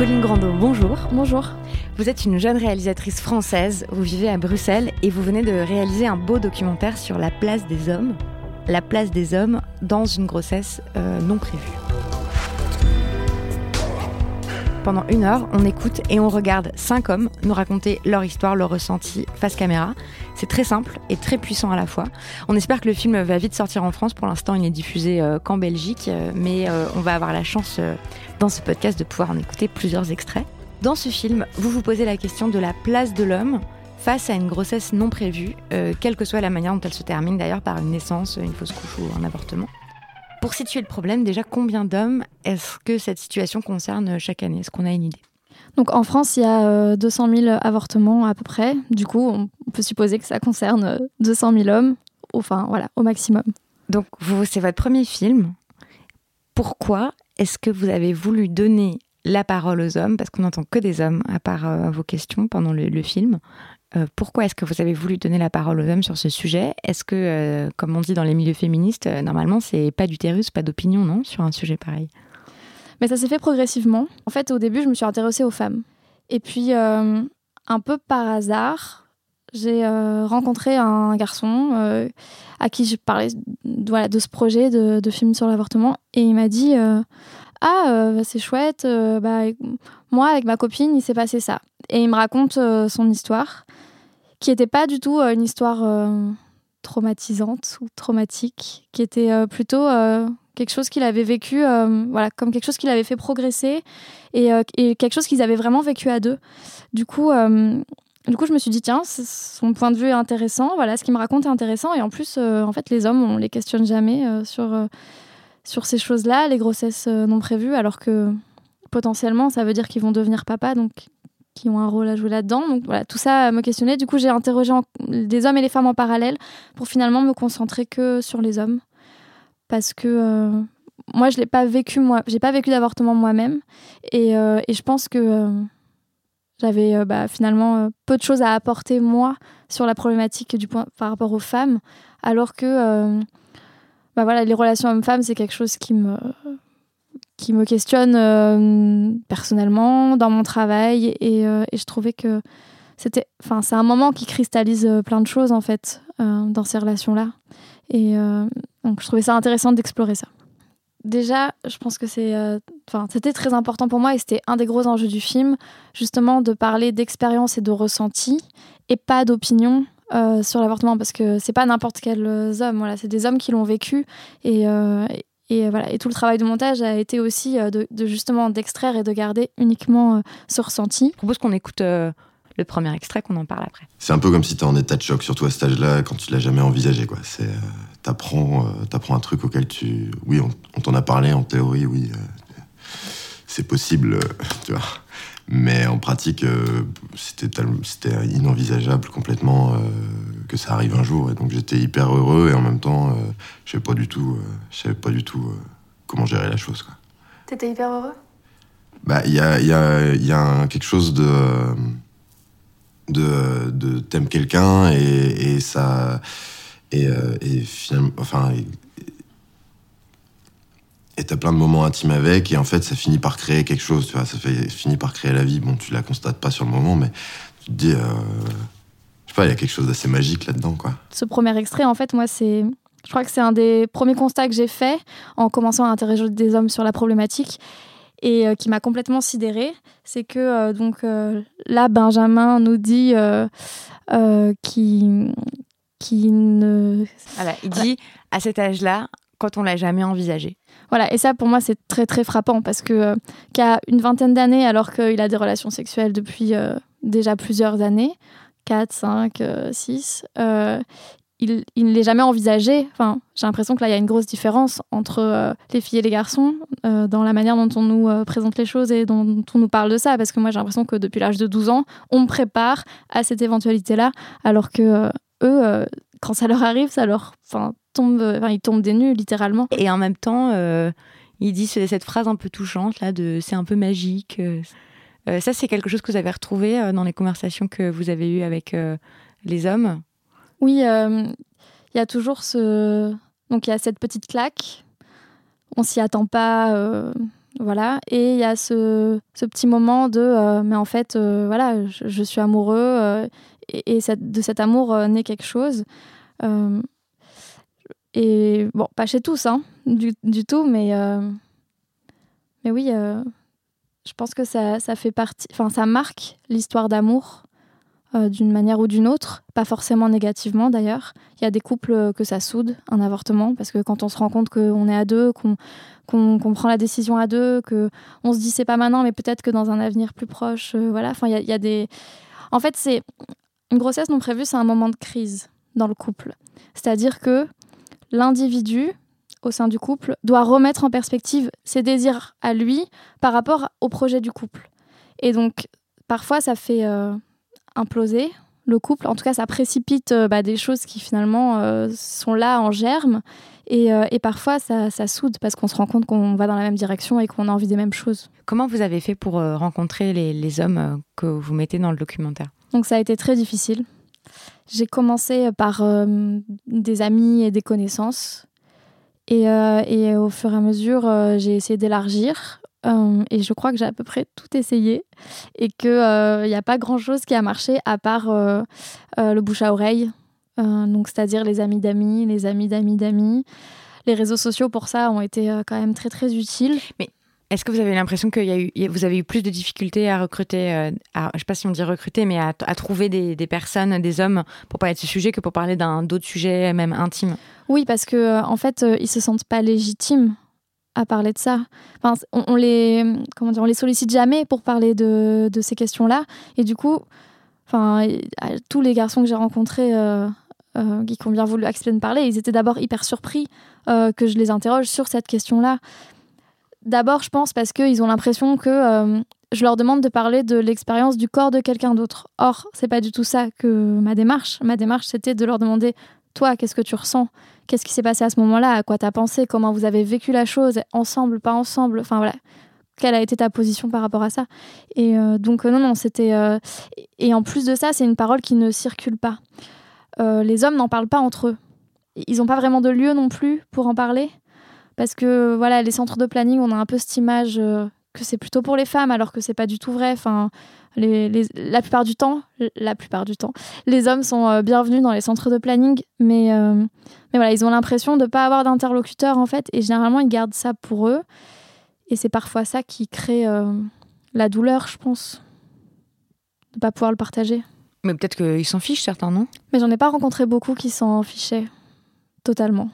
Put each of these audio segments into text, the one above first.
Colline Grandot, bonjour. Bonjour. Vous êtes une jeune réalisatrice française, vous vivez à Bruxelles et vous venez de réaliser un beau documentaire sur la place des hommes, la place des hommes dans une grossesse euh, non prévue. Pendant une heure, on écoute et on regarde cinq hommes nous raconter leur histoire, leur ressenti face caméra. C'est très simple et très puissant à la fois. On espère que le film va vite sortir en France. Pour l'instant, il n'est diffusé euh, qu'en Belgique, euh, mais euh, on va avoir la chance dans ce podcast de pouvoir en écouter plusieurs extraits. Dans ce film, vous vous posez la question de la place de l'homme face à une grossesse non prévue, quelle que soit la manière dont elle se termine, d'ailleurs par une naissance, une fausse couche ou un avortement. Pour situer le problème, déjà, combien d'hommes est-ce que cette situation concerne chaque année? Est-ce qu'on a une idée? Donc en France, il y a 200 000 avortements à peu près. Du coup, on peut supposer que ça concerne 200 000 hommes, enfin voilà, au maximum. Donc vous, c'est votre premier film. Pourquoi est-ce que vous avez voulu donner la parole aux hommes? Parce qu'on n'entend que des hommes, à part euh, vos questions pendant le film. Euh, pourquoi est-ce que vous avez voulu donner la parole aux hommes sur ce sujet? Est-ce que, euh, comme on dit dans les milieux féministes, euh, normalement, c'est pas d'utérus, pas d'opinion, non, sur un sujet pareil? Mais ça s'est fait progressivement. En fait, au début, je me suis intéressée aux femmes. Et puis, un peu par hasard, j'ai rencontré un garçon à qui je parlais voilà, de ce projet de, de film sur l'avortement. Et il m'a dit Ah, c'est chouette, bah, moi, avec ma copine, il s'est passé ça. Et il me raconte son histoire qui n'était pas du tout euh, une histoire euh, traumatisante ou traumatique, qui était euh, plutôt quelque chose qu'il avait vécu, voilà, comme quelque chose qu'il avait fait progresser et, quelque chose qu'ils avaient vraiment vécu à deux. Du coup, du coup, je me suis dit tiens, son point de vue est intéressant. Voilà, ce qu'il me raconte est intéressant. Et en plus, en fait, les hommes, on les questionne jamais sur sur ces choses-là, les grossesses non prévues, alors que potentiellement, ça veut dire qu'ils vont devenir papa, donc qui ont un rôle à jouer là-dedans. Donc voilà, tout ça me questionnait. Du coup, j'ai interrogé des hommes et les femmes en parallèle pour finalement me concentrer que sur les hommes. Parce que euh, moi, je l'ai pas vécu, moi. J'ai pas vécu d'avortement moi-même. Et, euh, et, je pense que euh, j'avais bah, finalement peu de choses à apporter, moi, sur la problématique du point, par rapport aux femmes. Alors que bah, voilà, les relations hommes-femmes, c'est quelque chose qui me qui me questionne personnellement, dans mon travail. Euh, et, je trouvais que c'était. Enfin, c'est un moment qui cristallise plein de choses, en fait, dans ces relations-là. Et donc, je trouvais ça intéressant d'explorer ça. Déjà, je pense que c'est, enfin, c'était très important pour moi et c'était un des gros enjeux du film, justement, de parler d'expérience et de ressenti et pas d'opinion sur l'avortement parce que c'est pas n'importe quels hommes, voilà, c'est des hommes qui l'ont vécu et, et euh, voilà, et tout le travail de montage a été aussi euh, de, justement d'extraire et de garder uniquement euh, ce ressenti. Je propose qu'on écoute le premier extrait, qu'on en parle après. C'est un peu comme si tu es en état de choc, surtout à cet âge-là, quand tu l'as jamais envisagé. Quoi. C'est, t'apprends, t'apprends un truc auquel tu, oui, on, t'en a parlé en théorie, oui, c'est possible, tu vois. Mais en pratique, c'était, c'était inenvisageable complètement que ça arrive un jour. Et donc j'étais hyper heureux et en même temps, je savais pas du tout, euh, je savais pas du tout euh, comment gérer la chose. Quoi. T'étais hyper heureux? Bah, il y a, y a, y a quelque chose de. de, de t'aimes quelqu'un et, et ça. Et, euh. Enfin. Et t'as plein de moments intimes avec, et en fait, ça finit par créer quelque chose, tu vois. Ça finit par créer la vie. Bon, tu la constates pas sur le moment, mais tu te dis. euh, je sais pas, il y a quelque chose d'assez magique là-dedans, quoi. Ce premier extrait, en fait, moi, c'est. Je crois que c'est un des premiers constats que j'ai fait en commençant à interroger des hommes sur la problématique et euh, qui m'a complètement sidérée. C'est que, euh, donc, là, Benjamin nous dit qu'il qui ne. Voilà, il dit à cet âge-là, quand on l'a jamais envisagé. Voilà, et ça, pour moi, c'est très, très frappant parce que, euh, qu'à une vingtaine d'années, alors qu'il a des relations sexuelles depuis euh, déjà plusieurs années, 4, 5, 6, euh, il, il ne l'est jamais envisagé. Enfin, j'ai l'impression que là, il y a une grosse différence entre euh, les filles et les garçons dans la manière dont on nous présente les choses et dont on nous parle de ça. Parce que moi, j'ai l'impression que depuis l'âge de 12 ans, on me prépare à cette éventualité-là, alors que eux, euh, quand ça leur arrive, ça leur enfin, tombe, enfin, ils tombent des nues, littéralement. Et en même temps, euh, il dit ce- cette phrase un peu touchante là de c'est un peu magique. euh. Euh, ça, c'est quelque chose que vous avez retrouvé dans les conversations que vous avez eues avec euh, les hommes? Oui, il y a toujours ce. Donc, il y a cette petite claque. On s'y attend pas. voilà. Et il y a ce, ce petit moment de. mais en fait, voilà, je, je suis amoureux. Et de cet amour euh, naît quelque chose. Euh, et bon, pas chez tous, hein, du, du tout, mais. euh, mais oui, je pense que ça, ça fait partie. Enfin, ça marque l'histoire d'amour d'une manière ou d'une autre, pas forcément négativement d'ailleurs. Il y a des couples que ça soude, un avortement, parce que quand on se rend compte qu'on est à deux, qu'on qu'on qu'on prend la décision à deux, que on se dit c'est pas maintenant, mais peut-être que dans un avenir plus proche, voilà. Enfin, il y a des. En fait, c'est une grossesse non prévue, c'est un moment de crise dans le couple. C'est-à-dire que l'individu au sein du couple doit remettre en perspective ses désirs à lui par rapport au projet du couple. Et donc, parfois, ça fait euh, imploser le couple. En tout cas, ça précipite euh, bah, des choses qui finalement euh, sont là en germe. Et, parfois, ça, ça soude parce qu'on se rend compte qu'on va dans la même direction et qu'on a envie des mêmes choses. Comment vous avez fait pour rencontrer les, hommes que vous mettez dans le documentaire? Donc, ça a été très difficile. J'ai commencé par euh, des amis et des connaissances. Et, euh, et au fur et à mesure, euh, j'ai essayé d'élargir. Et je crois que j'ai à peu près tout essayé. Et qu'il n'y a pas grand-chose qui a marché à part le bouche à oreille. Donc, c'est-à-dire les amis d'amis, les amis d'amis d'amis. Les réseaux sociaux, pour ça, ont été quand même très, très utiles. Est-ce que vous avez l'impression que vous avez eu plus de difficultés à recruter, euh, à, je sais pas si on dit recruter, mais à, à trouver des, personnes, des hommes pour parler de ce sujet que pour parler d'un d'autres sujets même intimes? Oui, parce que euh, en fait, euh, ils se sentent pas légitimes à parler de ça. Enfin, on, on les, comment dire, on les sollicite jamais pour parler de, de ces questions-là. Et du coup, enfin, à- tous les garçons que j'ai rencontrés qui ont bien voulu me parler, ils étaient d'abord hyper surpris que je les interroge sur cette question-là. D'abord, je pense parce qu'ils ont l'impression que euh, je leur demande de parler de l'expérience du corps de quelqu'un d'autre. Or, c'est pas du tout ça que ma démarche. Ma démarche, c'était de leur demander toi, qu'est-ce que tu ressens? Qu'est-ce qui s'est passé à ce moment-là? À quoi t'as pensé? Comment vous avez vécu la chose? Ensemble, pas ensemble? Enfin voilà. Quelle a été ta position par rapport à ça? Et euh, donc, euh, non, non, c'était. Et en plus de ça, c'est une parole qui ne circule pas. Les hommes n'en parlent pas entre eux. Ils n'ont pas vraiment de lieu non plus pour en parler. Parce que, voilà, les centres de planning, on a un peu cette image euh, que c'est plutôt pour les femmes, alors que c'est pas du tout vrai. Enfin, les, les- la plupart du temps, la plupart du temps, les hommes sont euh, bienvenus dans les centres de planning, mais, euh, mais voilà, ils ont l'impression de ne pas avoir d'interlocuteur en fait, et généralement ils gardent ça pour eux, et c'est parfois ça qui crée euh, la douleur, je pense, de ne pas pouvoir le partager. Mais peut-être qu'ils s'en fichent certains, non? Mais j'en ai pas rencontré beaucoup qui s'en fichaient totalement.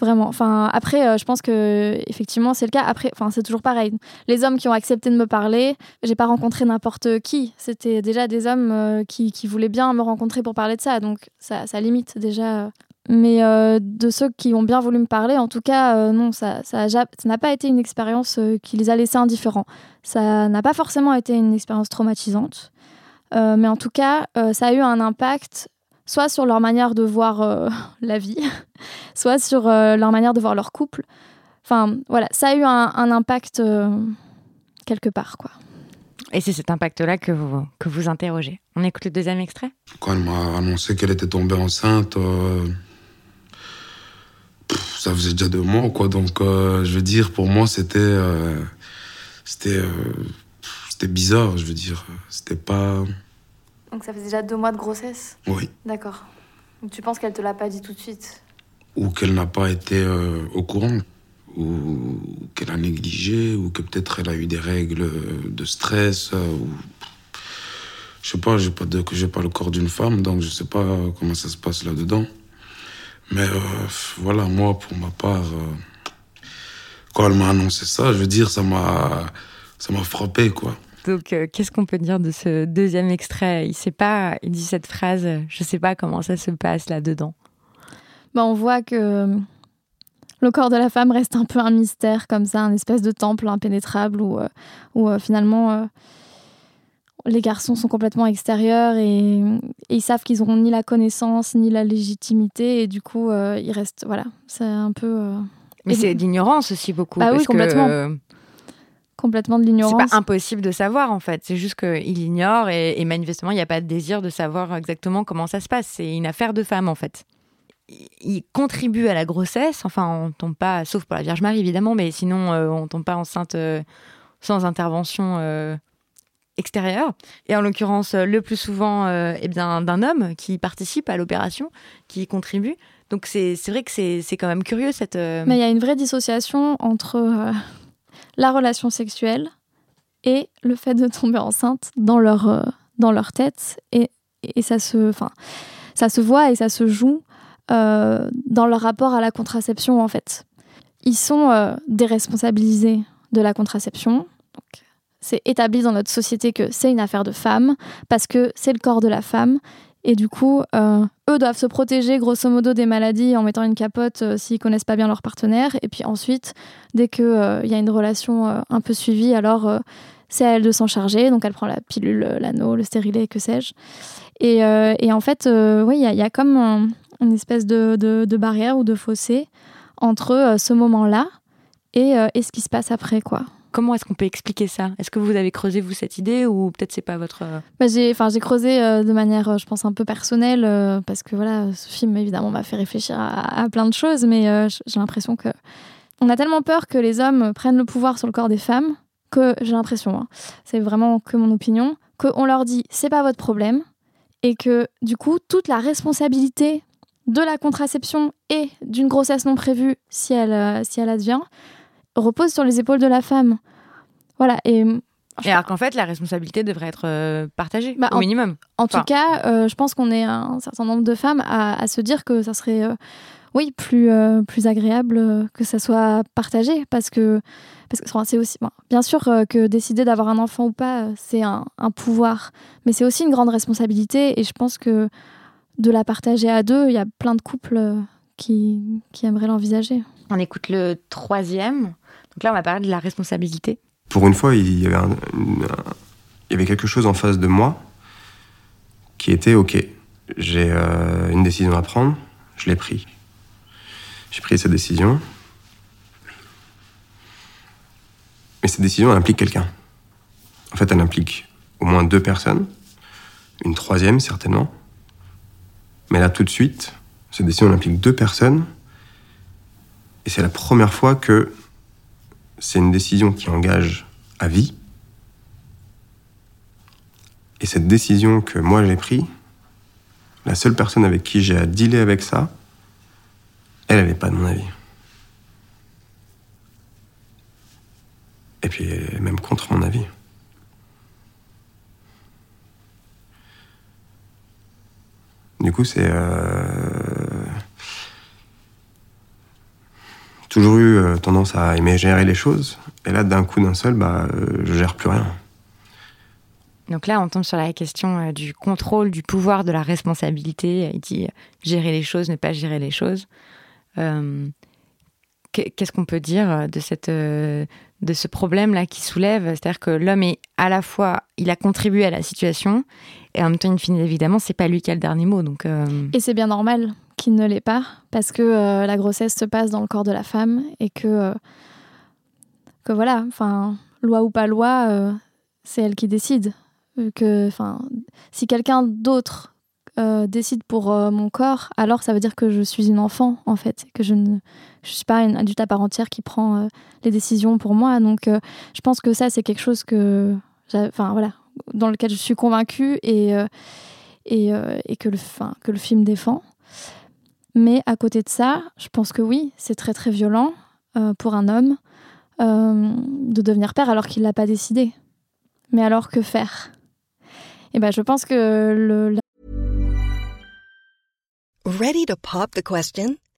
Vraiment. Enfin, après, euh, je pense que effectivement, c'est le cas. Après, enfin, c'est toujours pareil. Les hommes qui ont accepté de me parler, j'ai pas rencontré n'importe qui. C'était déjà des hommes euh, qui, qui voulaient bien me rencontrer pour parler de ça. Donc, ça, ça limite déjà. Mais euh, de ceux qui ont bien voulu me parler, en tout cas, non, ça, ça n'a pas été une expérience qui les a laissés indifférents. Ça n'a pas forcément été une expérience traumatisante. Mais en tout cas, ça a eu un impact soit sur leur manière de voir euh, la vie, soit sur euh, leur manière de voir leur couple. Enfin, voilà, ça a eu un, un impact euh, quelque part, quoi. Et c'est cet impact-là que vous, que vous interrogez. On écoute le deuxième extrait Quand elle m'a annoncé qu'elle était tombée enceinte, euh, pff, ça faisait déjà deux mois, quoi. Donc, euh, je veux dire, pour moi, c'était. euh, c'était. euh, c'était bizarre, je veux dire. C'était pas. Donc ça faisait déjà deux mois de grossesse Oui. D'accord. Donc tu penses qu'elle te l'a pas dit tout de suite Ou qu'elle n'a pas été euh, au courant. Ou qu'elle a négligé. Ou que peut-être elle a eu des règles de stress. euh, ou. Je sais pas, j'ai pas, de, pas le corps d'une femme, donc je sais pas comment ça se passe là-dedans. Mais euh, voilà, moi, pour ma part, euh, quand elle m'a annoncé ça, je veux dire, ça m'a, ça m'a frappé, quoi. Donc, euh, qu'est-ce qu'on peut dire de ce deuxième extrait? Il sait pas, il dit cette phrase, je sais pas comment ça se passe là-dedans. bah, On voit que euh, le corps de la femme reste un peu un mystère, comme ça, un espèce de temple impénétrable où, euh, où finalement les garçons sont complètement extérieurs et, et ils savent qu'ils n'auront ni la connaissance ni la légitimité et du coup euh, ils restent. Voilà, c'est un peu. euh, Mais c'est l'ignorance aussi beaucoup. Bah oui, parce complètement. Complètement de C'est l'ignorance. pas impossible de savoir en fait, c'est juste qu'il ignore et, et manifestement il n'y a pas de désir de savoir exactement comment ça se passe. C'est une affaire de femme en fait. Il- contribue à la grossesse, enfin on tombe pas, sauf pour la Vierge Marie évidemment, mais sinon euh, on tombe pas enceinte euh, sans intervention euh, extérieure. Et en l'occurrence euh, le plus souvent eh bien d'un homme qui participe à l'opération, qui y contribue. Donc c'est c'est vrai que c'est c'est quand même curieux cette. Mais il y a une vraie dissociation entre la relation sexuelle et le fait de tomber enceinte dans leur, euh, dans leur tête. Et, et ça, se, ça se voit et ça se joue euh, dans leur rapport à la contraception, en fait. Ils sont euh, déresponsabilisés de la contraception. C'est établi dans notre société que c'est une affaire de femme parce que c'est le corps de la femme. Et du coup, euh, eux doivent se protéger grosso modo des maladies en mettant une capote euh, s'ils connaissent pas bien leur partenaire. Et puis ensuite, dès qu'il y a une relation euh, un peu suivie, alors euh, c'est à elle de s'en charger. Donc elle prend la pilule, euh, l'anneau, le stérilet, que sais-je. Et, euh, en fait, euh, oui, il y, a- comme un- une espèce de, barrière ou de fossé entre euh, ce moment-là et, euh, et ce qui se passe après, quoi. Comment est-ce qu'on peut expliquer ça? Est-ce que vous avez creusé vous cette idée ou peut-être c'est pas votre euh, Bah, j'ai, j'ai creusé euh, de manière, euh, je pense, un peu personnelle, parce que voilà, ce film, évidemment, m'a fait réfléchir à, plein de choses, mais j'ai l'impression que on a tellement peur que les hommes prennent le pouvoir sur le corps des femmes que j'ai l'impression, hein, c'est vraiment que mon opinion, qu'on leur dit c'est pas votre problème et que du coup toute la responsabilité de la contraception et d'une grossesse non prévue si elle, si elle advient repose sur les épaules de la femme. Voilà et Et alors qu'en fait, la responsabilité devrait être euh, partagée, Bah, au minimum. En Enfin- tout cas, euh, je pense qu'on est un certain nombre de femmes à, à se dire que ça serait, euh, oui, plus, euh, plus agréable euh, que ça soit partagé, parce que, parce que aussi, bon, bien sûr euh, que décider d'avoir un enfant ou pas, euh, c'est un, un pouvoir, mais c'est aussi une grande responsabilité, et je pense que de la partager à deux, il y a plein de couples euh, qui, qui aimeraient l'envisager. On écoute le troisième. Donc là, on va parler de la responsabilité. Pour une fois, il y avait, quelque chose en face de moi qui était OK. J'ai euh, une décision à prendre, je l'ai pris. J'ai pris cette décision. Mais cette décision, elle implique quelqu'un. En fait, elle implique au moins deux personnes, une troisième certainement. Mais là, tout de suite, cette décision implique deux personnes. Et c'est la première fois que c'est une décision qui engage à vie. Et cette décision que moi j'ai prise, la seule personne avec qui j'ai à dealer avec ça, elle, n'est pas de mon avis. Et puis, elle est même contre mon avis. Du coup, c'est. euh, toujours eu euh, tendance à aimer gérer les choses. Et là, d'un coup, d'un seul, bah, euh, je gère plus rien. Donc là, on tombe sur la question euh, du contrôle, du pouvoir, de la responsabilité. Il dit gérer les choses, ne pas gérer les choses. Qu'est- Qu'est-ce qu'on peut dire de, cette, de ce problème-là qui soulève? C'est-à-dire que l'homme est à la fois, il a contribué à la situation Et en même temps, in fine, évidemment, c'est pas lui qui a le dernier mot. Donc, euh, Et c'est bien normal qu'il ne l'ait pas, parce que euh, la grossesse se passe dans le corps de la femme et que, euh, que voilà, enfin, loi ou pas loi, c'est elle qui décide. Que, si quelqu'un d'autre décide pour mon corps, alors ça veut dire que je suis une enfant, en fait, que je ne je suis pas une adulte à part entière qui prend les décisions pour moi. Donc, je pense que ça, c'est quelque chose que, enfin, voilà, dans lequel je suis convaincue et, euh, et, euh, et que, le, enfin, que le film défend. Mais à côté de ça, je pense que oui, c'est très très violent euh, pour un homme de devenir père alors qu'il l'a pas décidé. Mais alors que faire? Et ben, je pense que le, Ready to pop the question?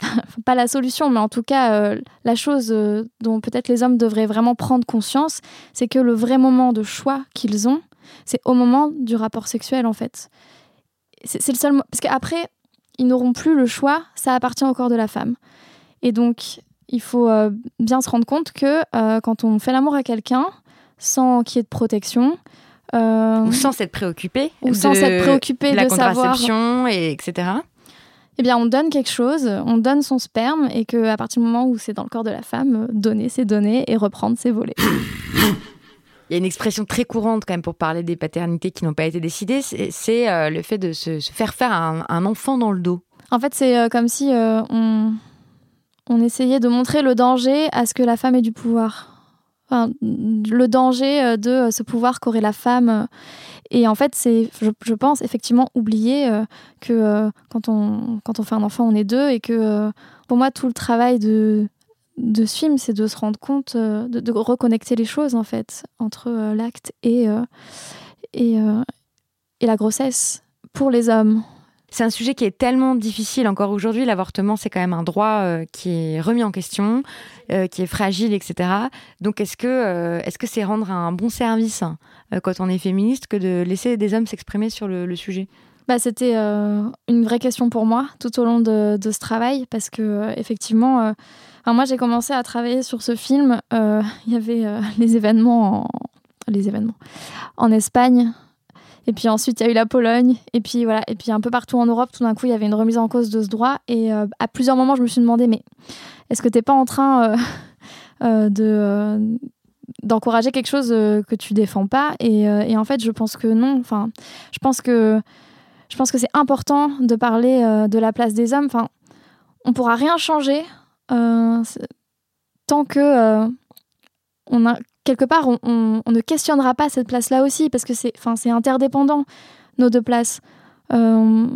pas la solution, mais en tout cas, euh, la chose euh, dont peut-être les hommes devraient vraiment prendre conscience, c'est que le vrai moment de choix qu'ils ont, c'est au moment du rapport sexuel, en fait. C'est le seul. Parce qu'après, ils n'auront plus le choix, ça appartient au corps de la femme. Et donc, il faut euh, bien se rendre compte que quand on fait l'amour à quelqu'un, sans qu'il y ait de protection, ou sans s'être préoccupé. Ou de- sans s'être préoccupé de la de savoir- contraception, et etc. eh bien, on donne quelque chose, on donne son sperme, et que à partir du moment où c'est dans le corps de la femme, euh, donner, c'est donner, et reprendre, c'est voler. Il y a une expression très courante quand même pour parler des paternités qui n'ont pas été décidées, c'est c'est, euh, le fait de se, se faire faire un, un enfant dans le dos. En fait, c'est euh, comme si euh, on, on essayait de montrer le danger à ce que la femme ait du pouvoir. Le danger euh, de euh, ce pouvoir qu'aurait la femme. euh. Et en fait, c'est, je, pense, effectivement, oublier que quand, on, quand on fait un enfant, on est deux. Et que pour moi, tout le travail de, de ce film, c'est de se rendre compte, de, reconnecter les choses, en fait, entre l'acte et, et la grossesse pour les hommes. C'est un sujet qui est tellement difficile encore aujourd'hui. L'avortement, c'est quand même un droit euh, qui est remis en question, euh, qui est fragile, etc. Donc, est-ce que euh, que c'est rendre un bon service quand on est féministe que de laisser des hommes s'exprimer sur le, sujet? Bah, c'était une vraie question pour moi tout au long de, ce travail parce que effectivement, moi j'ai commencé à travailler sur ce film. Il y avait les événements, en, les événements en Espagne. Et puis ensuite, il y a eu la Pologne. Et puis voilà. Et puis un peu partout en Europe, tout d'un coup, il y avait une remise en cause de ce droit. Et euh, à plusieurs moments, je me suis demandé, mais est-ce que t'es pas en train euh, euh, de d'encourager quelque chose que tu défends pas? Et, et en fait, je pense que non. Enfin, je pense que je pense que c'est important de parler de la place des hommes. Enfin, on pourra rien changer tant que on a quelque part on, ne questionnera pas cette place-là aussi parce que c'est interdépendant nos deux places. Euh,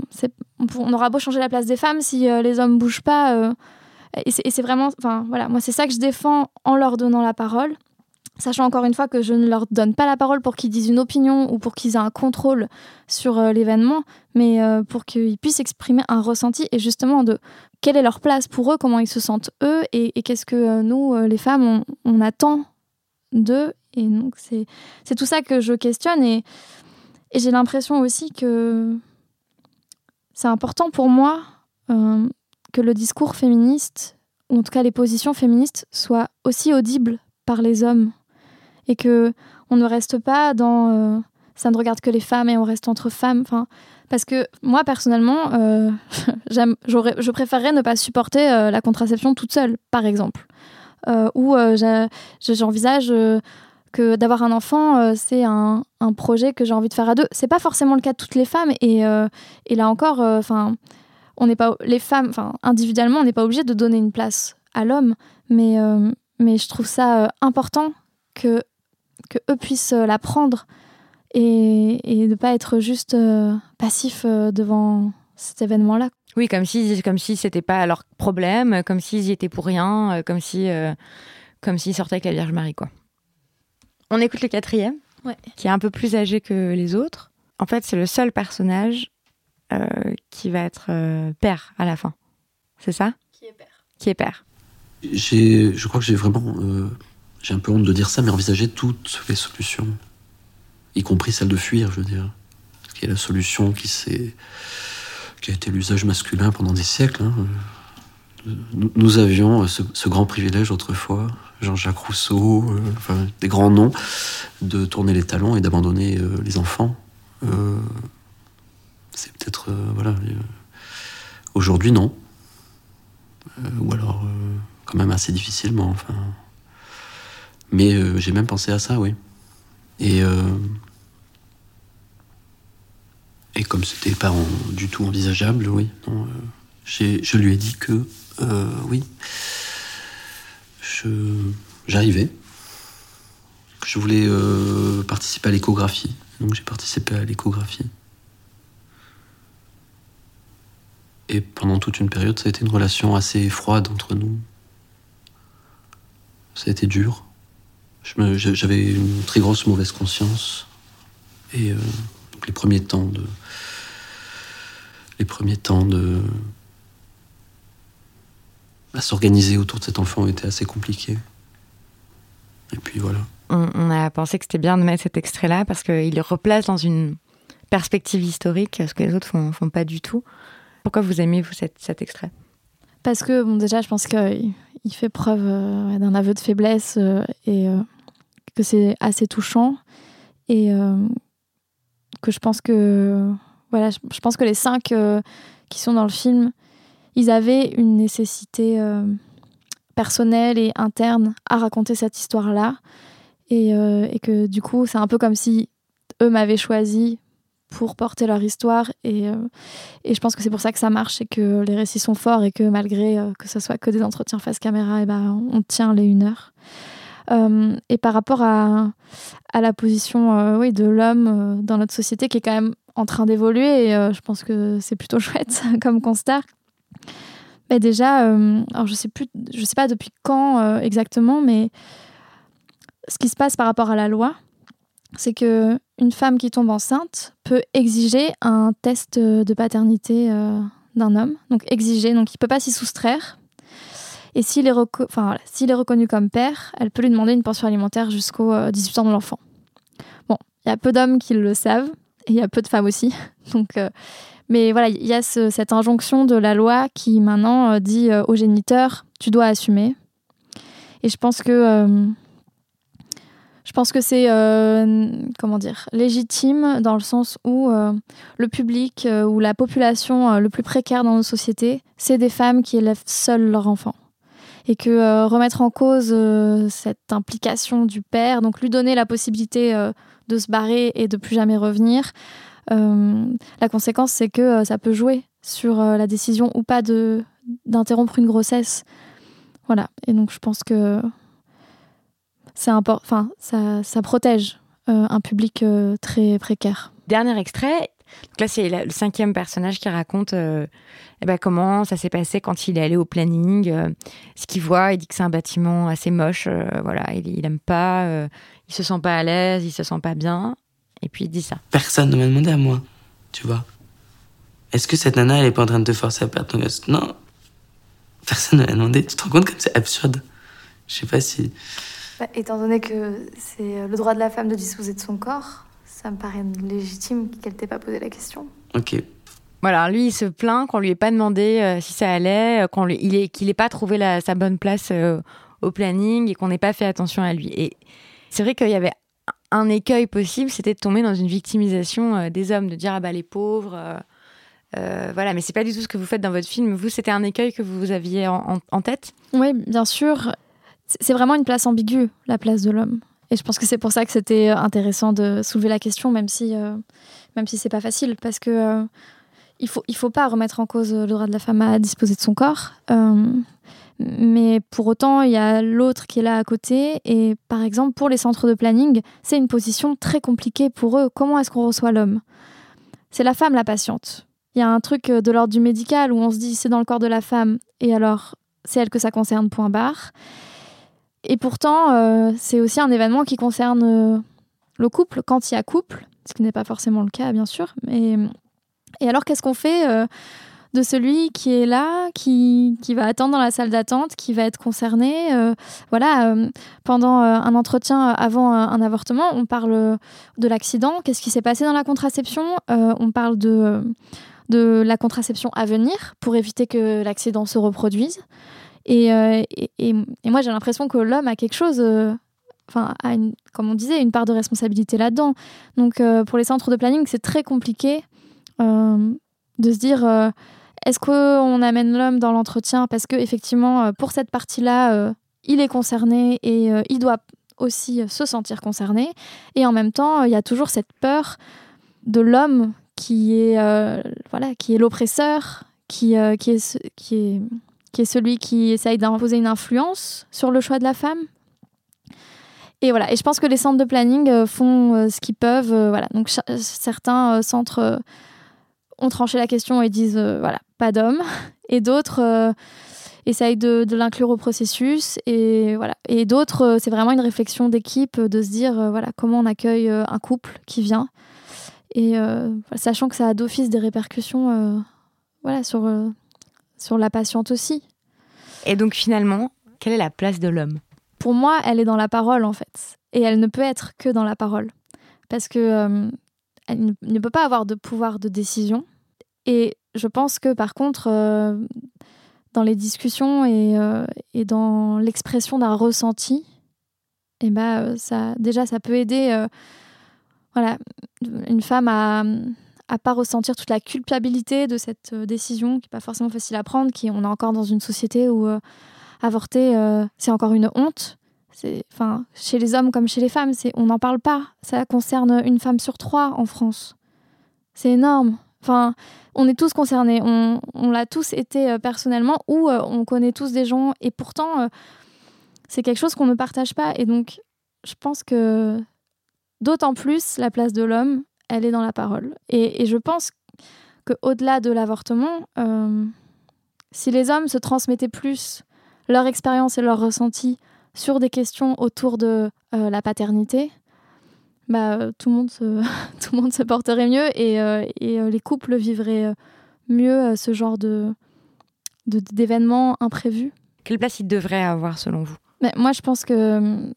on, aura beau changer la place des femmes si euh, les hommes bougent pas. euh, et c'est vraiment, enfin voilà, moi c'est ça que je défends en leur donnant la parole. Sachant encore une fois que je ne leur donne pas la parole pour qu'ils disent une opinion ou pour qu'ils aient un contrôle sur l'événement, mais pour qu'ils puissent exprimer un ressenti et justement de quelle est leur place pour eux, comment ils se sentent eux et, qu'est-ce que nous, les femmes, on attend d'eux. Et donc c'est c'est tout ça que je questionne et, et j'ai l'impression aussi que c'est important pour moi euh, que le discours féministe, ou en tout cas les positions féministes, soient aussi audibles par les hommes et que on ne reste pas dans euh, ça ne regarde que les femmes et on reste entre femmes. Enfin, parce que moi personnellement, euh, j'aurais, je préférerais ne pas supporter la contraception toute seule, par exemple, Euh, ou euh, j'envisage euh, que d'avoir un enfant, c'est un, projet que j'ai envie de faire à deux. C'est pas forcément le cas de toutes les femmes. Et, là encore, enfin, on n'est pas les femmes, enfin, individuellement, on n'est pas obligé de donner une place à l'homme. Mais, je trouve ça important que, eux puissent la prendre et, et de pas être juste passif devant cet événement-là. Oui, comme si comme si c'était pas leur problème, comme s'ils y étaient pour rien, euh, comme si euh, comme s'ils sortaient avec la Vierge Marie quoi. On écoute le quatrième, qui est un peu plus âgé que les autres. En fait, c'est le seul personnage euh, qui va être père à la fin. C'est ça? Qui est père. Qui est père. J'ai, je crois que j'ai vraiment, j'ai un peu honte de dire ça, mais envisagé toutes les solutions, y compris celle de fuir, je veux dire, qui est la solution qui s'est qui a été l'usage masculin pendant des siècles. Hein. Nous, avions ce, grand privilège autrefois, Jean-Jacques Rousseau, euh, enfin, des grands noms, de tourner les talons et d'abandonner euh, les enfants. Euh, c'est peut-être. voilà. Aujourd'hui, non. ou alors, quand même assez difficilement. Enfin. Mais j'ai même pensé à ça, oui. Et. Et comme c'était pas du tout envisageable, oui, euh, je lui ai dit que euh, oui, j'arrivais, que je voulais euh, participer à l'échographie. Donc j'ai participé à l'échographie. Et pendant toute une période, ça a été une relation assez froide entre nous. Ça a été dur. J'avais une très grosse mauvaise conscience. Et les premiers temps de les premiers temps de à s'organiser autour de cet enfant était assez compliqué. Et puis voilà. On, a pensé que c'était bien de mettre cet extrait-là parce qu'il le replace dans une perspective historique, ce que les autres font, font pas du tout. Pourquoi vous aimez vous cet, extrait? Parce que bon déjà je pense qu'il il fait preuve euh, d'un aveu de faiblesse euh, et euh, que c'est assez touchant et que je pense que voilà, je, pense que les cinq euh, qui sont dans le film, ils avaient une nécessité euh, personnelle et interne à raconter cette histoire-là, et, euh, et, que du coup, c'est un peu comme si eux m'avaient choisi pour porter leur histoire, et, et je pense que c'est pour ça que ça marche et que les récits sont forts et que malgré que ce soit que des entretiens face caméra, et ben on tient les une heure. Et par rapport à, à la position oui, de l'homme dans notre société qui est quand même en train d'évoluer, et je pense que c'est plutôt chouette comme constat. Mais déjà, alors je sais plus, je sais pas depuis quand exactement, mais ce qui se passe par rapport à la loi, c'est que une femme qui tombe enceinte peut exiger un test de paternité d'un homme, donc exiger, donc il peut pas s'y soustraire. Et s'il est, est reconnu comme père, elle peut lui demander une pension alimentaire jusqu'au 18 euh, ans de l'enfant. Bon, il y a peu d'hommes qui le savent, il y a peu de femmes aussi. Donc, euh, mais voilà, il y a cette injonction de la loi qui maintenant euh, dit au géniteur, tu dois assumer. Et je pense que que c'est comment dire légitime dans le sens où le public ou la population le plus précaire dans nos sociétés, c'est des femmes qui élèvent seules leurs enfants et que euh, remettre en cause euh, cette implication du père, donc lui donner la possibilité euh, de se barrer et de plus jamais revenir, la conséquence c'est que ça peut jouer sur la décision ou pas de d'interrompre une grossesse. Voilà, et donc je pense que c'est enfin ça, ça protège un public très précaire. Dernier extrait, là, c'est le cinquième personnage qui raconte euh, eh ben, comment ça s'est passé quand il est allé au planning, euh, ce qu'il voit. Il dit que c'est un bâtiment assez moche, euh, voilà, il, il aime pas, il se sent pas à l'aise, il se sent pas bien. Et puis il dit ça. Personne ne m'a demandé à moi, tu vois. Est-ce que cette nana, elle est pas en train de te forcer à perdre ton gosse? Non. Personne ne m'a demandé. Tu te rends compte comme c'est absurde? Je sais pas si. Bah, étant donné que c'est le droit de la femme de disposer de son corps, ça me paraît légitime qu'elle t'ait pas posé la question. Ok. Voilà, lui, il se plaint qu'on lui ait pas demandé euh, si ça allait, euh, qu'on lui, il qu'il n'ait pas trouvé la, sa bonne place euh, au planning et qu'on n'ait pas fait attention à lui. Et c'est vrai qu'il y avait un écueil possible, c'était de tomber dans une victimisation des hommes, de dire ah bah les pauvres. voilà, mais c'est pas du tout ce que vous faites dans votre film. Vous, c'était un écueil que vous aviez en, tête? Oui, bien sûr. C'est vraiment une place ambiguë, la place de l'homme. Et je pense que c'est pour ça que c'était intéressant de soulever la question, même si, euh, même si c'est pas facile, parce que euh, il faut, il faut pas remettre en cause le droit de la femme à disposer de son corps. Euh, mais pour autant, il y a l'autre qui est là à côté. Et par exemple, pour les centres de planning, c'est une position très compliquée pour eux. Comment est-ce qu'on reçoit l'homme? C'est la femme la patiente. Il y a un truc de l'ordre du médical où on se dit c'est dans le corps de la femme. Et alors, c'est elle que ça concerne, point barre. Et pourtant, euh, c'est aussi un événement qui concerne euh, le couple, quand il y a couple, ce qui n'est pas forcément le cas, bien sûr. Mais... Et alors, qu'est-ce qu'on fait euh, de celui qui est là, qui, qui, va attendre dans la salle d'attente, qui va être concerné Voilà, pendant un entretien avant un, avortement, on parle de l'accident, qu'est-ce qui s'est passé dans la contraception? On parle de, de la contraception à venir pour éviter que l'accident se reproduise. Euh, et, et, moi, j'ai l'impression que l'homme a quelque chose, euh, enfin, a comme on disait, une part de responsabilité là-dedans. Donc, euh, pour les centres de planning, c'est très compliqué de se dire est-ce qu'on amène l'homme dans l'entretien parce que effectivement, pour cette partie-là, il est concerné et il doit aussi se sentir concerné. Et en même temps, il y a toujours cette peur de l'homme qui est voilà, qui est l'oppresseur, qui, qui est qui est qui est celui qui essaye d'imposer une influence sur le choix de la femme. Et voilà, et je pense que les centres de planning euh, font euh, ce qu'ils peuvent. Euh, voilà, donc certains centres ont tranché la question et disent voilà, pas d'hommes, et d'autres essayent de, l'inclure au processus. Et voilà, et d'autres, c'est vraiment une réflexion d'équipe de se dire voilà comment on accueille un couple qui vient, et sachant que ça a d'office des répercussions voilà sur sur la patiente aussi. Et donc finalement, quelle est la place de l'homme? Pour moi, elle est dans la parole en fait. Et elle ne peut être que dans la parole. Parce que euh, elle ne peut pas avoir de pouvoir de décision. Et je pense que par contre, euh, dans les discussions et, euh, et dans l'expression d'un ressenti, eh ben, ça, déjà, ça peut aider voilà, une femme à, à pas ressentir toute la culpabilité de cette euh, décision qui n'est pas forcément facile à prendre, qui on est encore dans une société où euh, avorter euh, c'est encore une honte. Enfin chez les hommes comme chez les femmes, on n'en parle pas. Ça concerne une femme sur trois en France. C'est énorme. Enfin, on est tous concernés. On, l'a tous été personnellement ou on connaît tous des gens et pourtant c'est quelque chose qu'on ne partage pas et donc je pense que d'autant plus la place de l'homme elle est dans la parole. Et, je pense qu'au-delà de l'avortement, euh, si les hommes se transmettaient plus leur expérience et leur ressenti sur des questions autour de euh, la paternité, bah, tout, le monde se, tout le monde se porterait mieux et, euh, les couples vivraient mieux ce genre de, d'événements imprévus. Quelle place il devrait avoir selon vous? Mais Moi, je pense qu'il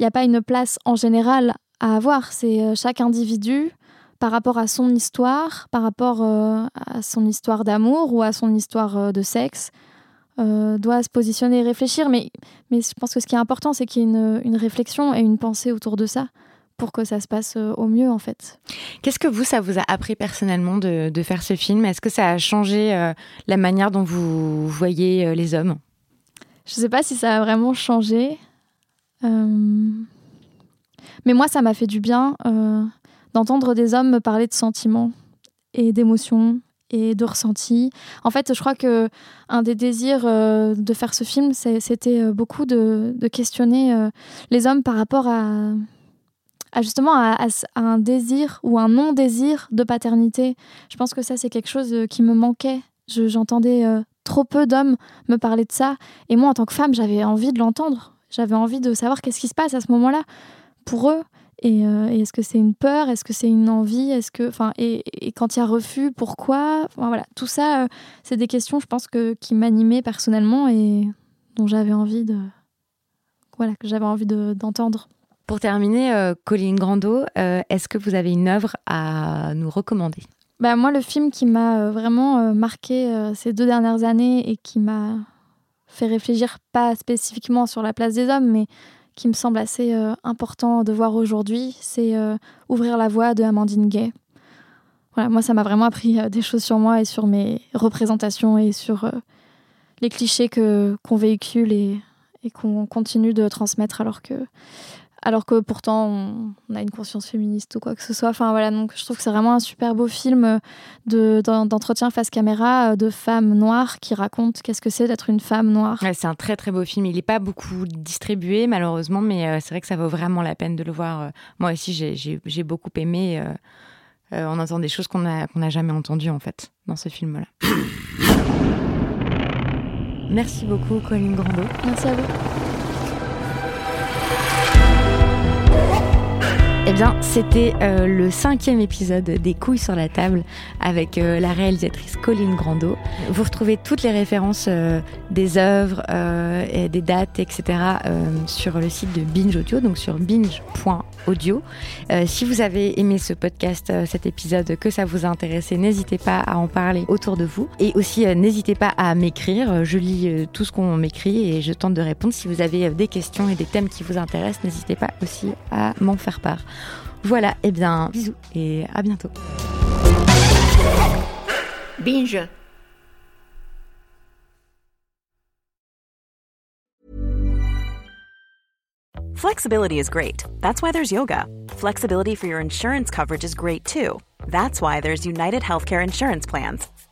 n'y a pas une place en général à avoir. C'est chaque individu par rapport à son histoire, par rapport euh, à son histoire d'amour ou à son histoire euh, de sexe, euh, doit se positionner et réfléchir. Mais, mais je pense que ce qui est important, c'est qu'il y ait une, une, réflexion et une pensée autour de ça pour que ça se passe au mieux, en fait. Qu'est-ce que vous, ça vous a appris personnellement de, de faire ce film? Est-ce que ça a changé la manière dont vous voyez les hommes? Je ne sais pas si ça a vraiment changé. Mais moi, ça m'a fait du bien d'entendre des hommes me parler de sentiments et d'émotions et de ressentis. En fait, je crois que un des désirs euh, de faire ce film, c'était euh, beaucoup de, questionner euh, les hommes par rapport à, justement à, un désir ou un non-désir de paternité. Je pense que ça, c'est quelque chose qui me manquait. J'entendais trop peu d'hommes me parler de ça. Et moi, en tant que femme, j'avais envie de l'entendre. J'avais envie de savoir qu'est-ce qui se passe à ce moment-là pour eux. Euh, et, est-ce que c'est une peur? Est-ce que c'est une envie? Est-ce que, enfin, et, quand il y a refus, pourquoi? Voilà, tout ça, euh, c'est des questions, je pense que qui m'animaient personnellement et dont j'avais envie de, voilà, que j'avais envie d'entendre. Pour terminer, euh, Colline Grando, est-ce que vous avez une œuvre à nous recommander? Bah, moi, le film qui m'a vraiment marqué ces deux dernières années et qui m'a fait réfléchir, pas spécifiquement sur la place des hommes, mais qui me semble assez euh, important de voir aujourd'hui, c'est euh, Ouvrir la voie de Amandine Gay. Voilà, moi, ça m'a vraiment appris euh, des choses sur moi et sur mes représentations et sur les clichés qu'on véhicule et qu'on continue de transmettre alors que alors que pourtant on, a une conscience féministe ou quoi que ce soit. Enfin voilà, donc je trouve que c'est vraiment un super beau film de, d'entretien face caméra de femmes noires qui racontent qu'est-ce que c'est d'être une femme noire. c'est un très très beau film. Il n'est pas beaucoup distribué malheureusement, mais euh, c'est vrai que ça vaut vraiment la peine de le voir. Euh, moi aussi, j'ai, beaucoup aimé. Euh, on entend des choses qu'on n'a jamais entendues en fait dans ce film-là. Merci beaucoup, Colline Grando. Merci à vous. Eh bien, c'était euh, le cinquième épisode des couilles sur la table avec euh, la réalisatrice Colline Grando. Vous retrouvez toutes les références euh, des œuvres, des dates, etc. sur le site de Binge Audio, donc sur binge.audio. si vous avez aimé ce podcast, cet épisode, que ça vous a intéressé, n'hésitez pas à en parler autour de vous. Et aussi, n'hésitez pas à m'écrire. Je lis tout ce qu'on m'écrit et je tente de répondre. Si vous avez des questions et des thèmes qui vous intéressent, n'hésitez pas aussi à m'en faire part. Voilà, et eh bien, bisous et à bientôt. Binge. Flexibility is great. That's why there's yoga. Flexibility for your insurance coverage is great too. That's why there's United Healthcare Insurance Plans.